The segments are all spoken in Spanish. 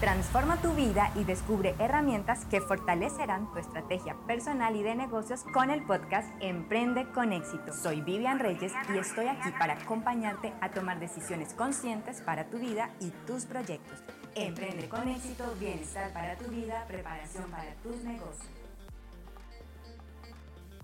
Transforma tu vida y descubre herramientas que fortalecerán tu estrategia personal y de negocios con el podcast Emprende con éxito. Soy Vivian Reyes y estoy aquí para acompañarte a tomar decisiones conscientes para tu vida y tus proyectos. Emprende con éxito, bienestar para tu vida, preparación para tus negocios.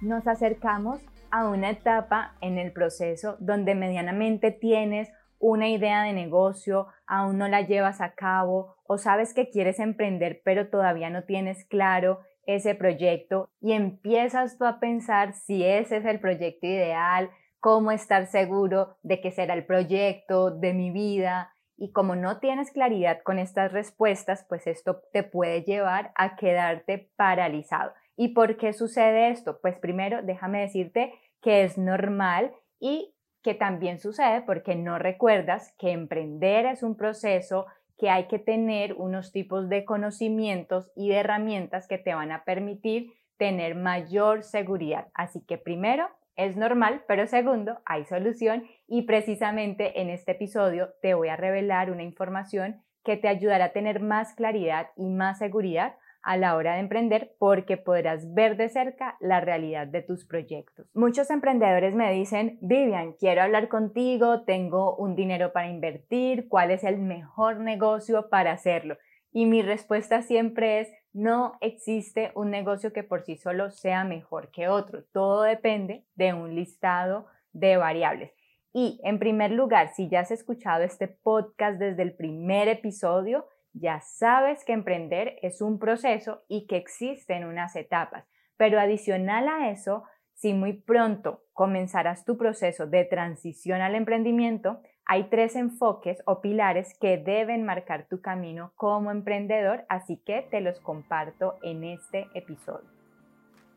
Nos acercamos a una etapa en el proceso donde medianamente tienes una idea de negocio, aún no la llevas a cabo o sabes que quieres emprender pero todavía no tienes claro ese proyecto y empiezas tú a pensar si ese es el proyecto ideal, cómo estar seguro de que será el proyecto de mi vida. Y como no tienes claridad con estas respuestas, pues esto te puede llevar a quedarte paralizado. ¿Y por qué sucede esto? Pues primero déjame decirte que es normal y que también sucede porque no recuerdas que emprender es un proceso que hay que tener unos tipos de conocimientos y de herramientas que te van a permitir tener mayor seguridad. Así que primero, es normal, pero segundo, hay solución y precisamente en este episodio te voy a revelar una información que te ayudará a tener más claridad y más seguridad a la hora de emprender porque podrás ver de cerca la realidad de tus proyectos. Muchos emprendedores me dicen, Vivian, quiero hablar contigo, tengo un dinero para invertir, ¿cuál es el mejor negocio para hacerlo? Y mi respuesta siempre es, no existe un negocio que por sí solo sea mejor que otro, todo depende de un listado de variables. Y en primer lugar, si ya has escuchado este podcast desde el primer episodio, ya sabes que emprender es un proceso y que existen unas etapas, pero adicional a eso, si muy pronto comenzarás tu proceso de transición al emprendimiento, hay tres enfoques o pilares que deben marcar tu camino como emprendedor, así que te los comparto en este episodio.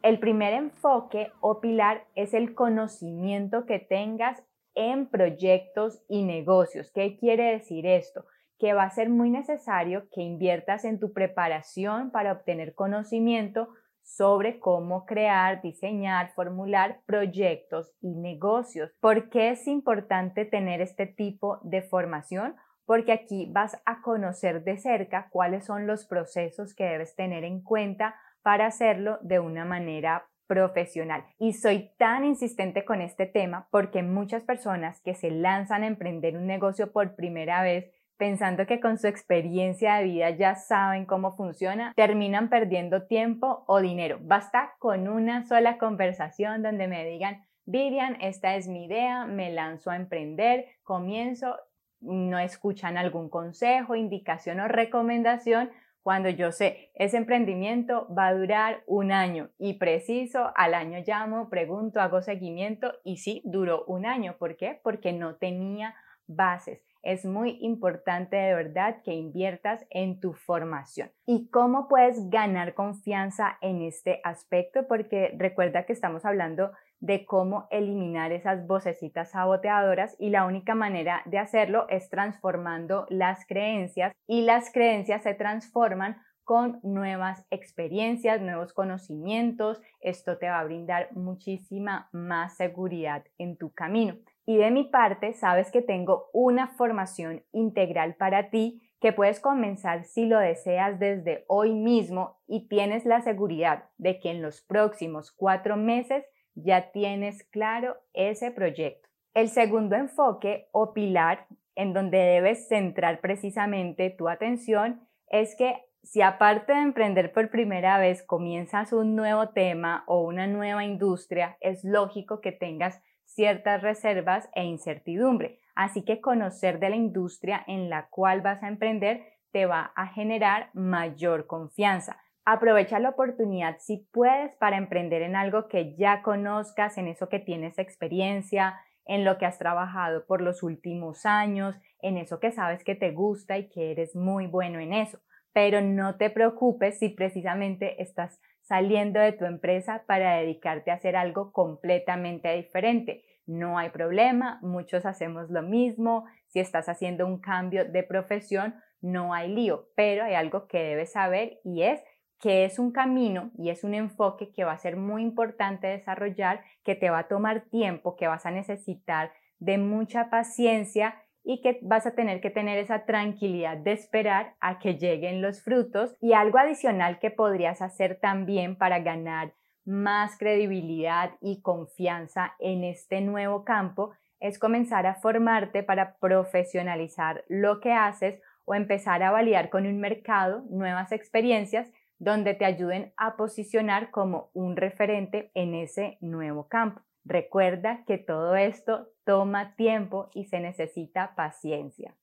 El primer enfoque o pilar es el conocimiento que tengas en proyectos y negocios. ¿Qué quiere decir esto? Que va a ser muy necesario que inviertas en tu preparación para obtener conocimiento sobre cómo crear, diseñar, formular proyectos y negocios. ¿Por qué es importante tener este tipo de formación? Porque aquí vas a conocer de cerca cuáles son los procesos que debes tener en cuenta para hacerlo de una manera profesional. Y soy tan insistente con este tema porque muchas personas que se lanzan a emprender un negocio por primera vez pensando que con su experiencia de vida ya saben cómo funciona, terminan perdiendo tiempo o dinero. Basta con una sola conversación donde me digan, Vivian, esta es mi idea, me lanzo a emprender, comienzo, no escuchan algún consejo, indicación o recomendación cuando yo sé, ese emprendimiento va a durar un año y preciso, al año llamo, pregunto, hago seguimiento y sí, duró un año. ¿Por qué? Porque no tenía bases. Es muy importante de verdad que inviertas en tu formación. ¿Y cómo puedes ganar confianza en este aspecto? Porque recuerda que estamos hablando de cómo eliminar esas vocecitas saboteadoras y la única manera de hacerlo es transformando las creencias y las creencias se transforman con nuevas experiencias, nuevos conocimientos. Esto te va a brindar muchísima más seguridad en tu camino. Y de mi parte, sabes que tengo una formación integral para ti que puedes comenzar si lo deseas desde hoy mismo y tienes la seguridad de que en los próximos cuatro meses ya tienes claro ese proyecto. El segundo enfoque o pilar en donde debes centrar precisamente tu atención es que si aparte de emprender por primera vez comienzas un nuevo tema o una nueva industria, es lógico que tengas ciertas reservas e incertidumbre. Así que conocer de la industria en la cual vas a emprender te va a generar mayor confianza. Aprovecha la oportunidad si puedes para emprender en algo que ya conozcas, en eso que tienes experiencia, en lo que has trabajado por los últimos años, en eso que sabes que te gusta y que eres muy bueno en eso. Pero no te preocupes si precisamente estás saliendo de tu empresa para dedicarte a hacer algo completamente diferente. No hay problema, muchos hacemos lo mismo. Si estás haciendo un cambio de profesión, no hay lío, pero hay algo que debes saber y es que es un camino y es un enfoque que va a ser muy importante desarrollar, que te va a tomar tiempo, que vas a necesitar de mucha paciencia y que vas a tener que tener esa tranquilidad de esperar a que lleguen los frutos y algo adicional que podrías hacer también para ganar más credibilidad y confianza en este nuevo campo es comenzar a formarte para profesionalizar lo que haces o empezar a validar con un mercado nuevas experiencias donde te ayuden a posicionar como un referente en ese nuevo campo. Recuerda que todo esto toma tiempo y se necesita paciencia.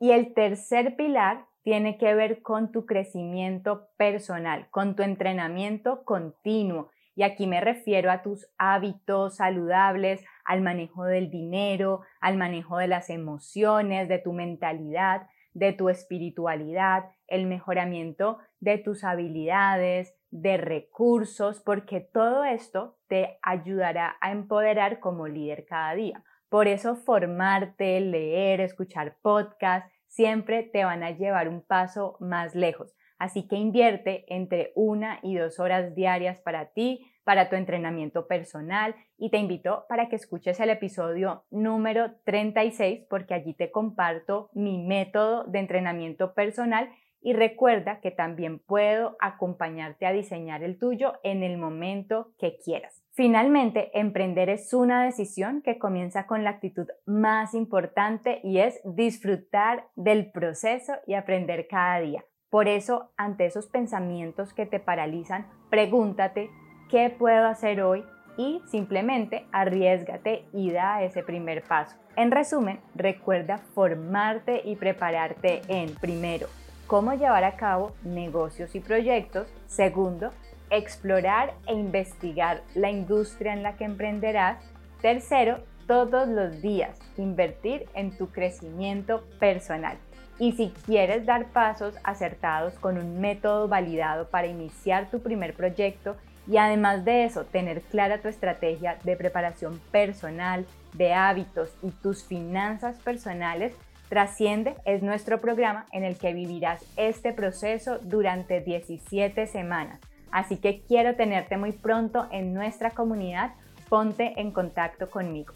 Y el tercer pilar tiene que ver con tu crecimiento personal, con tu entrenamiento continuo. Y aquí me refiero a tus hábitos saludables, al manejo del dinero, al manejo de las emociones, de tu mentalidad, de tu espiritualidad, el mejoramiento de tus habilidades, de recursos, porque todo esto te ayudará a empoderar como líder cada día. Por eso formarte, leer, escuchar podcasts, siempre te van a llevar un paso más lejos. Así que invierte entre una y dos horas diarias para ti, para tu entrenamiento personal y te invito para que escuches el episodio número 36 porque allí te comparto mi método de entrenamiento personal y recuerda que también puedo acompañarte a diseñar el tuyo en el momento que quieras. Finalmente, emprender es una decisión que comienza con la actitud más importante y es disfrutar del proceso y aprender cada día. Por eso, ante esos pensamientos que te paralizan, pregúntate, ¿qué puedo hacer hoy? Y simplemente arriesgate y da ese primer paso. En resumen, recuerda formarte y prepararte en primero, cómo llevar a cabo negocios y proyectos. Segundo, explorar e investigar la industria en la que emprenderás. Tercero, todos los días invertir en tu crecimiento personal. Y si quieres dar pasos acertados con un método validado para iniciar tu primer proyecto y además de eso tener clara tu estrategia de preparación personal, de hábitos y tus finanzas personales, Trasciende es nuestro programa en el que vivirás este proceso durante 17 semanas. Así que quiero tenerte muy pronto en nuestra comunidad. Ponte en contacto conmigo.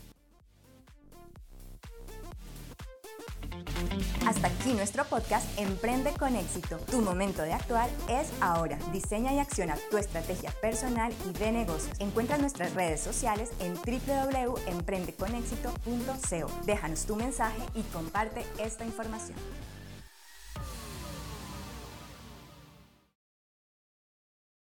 Hasta aquí nuestro podcast Emprende con éxito. Tu momento de actuar es ahora. Diseña y acciona tu estrategia personal y de negocios. Encuentra nuestras redes sociales en www.emprendeconexito.co. Déjanos tu mensaje y comparte esta información.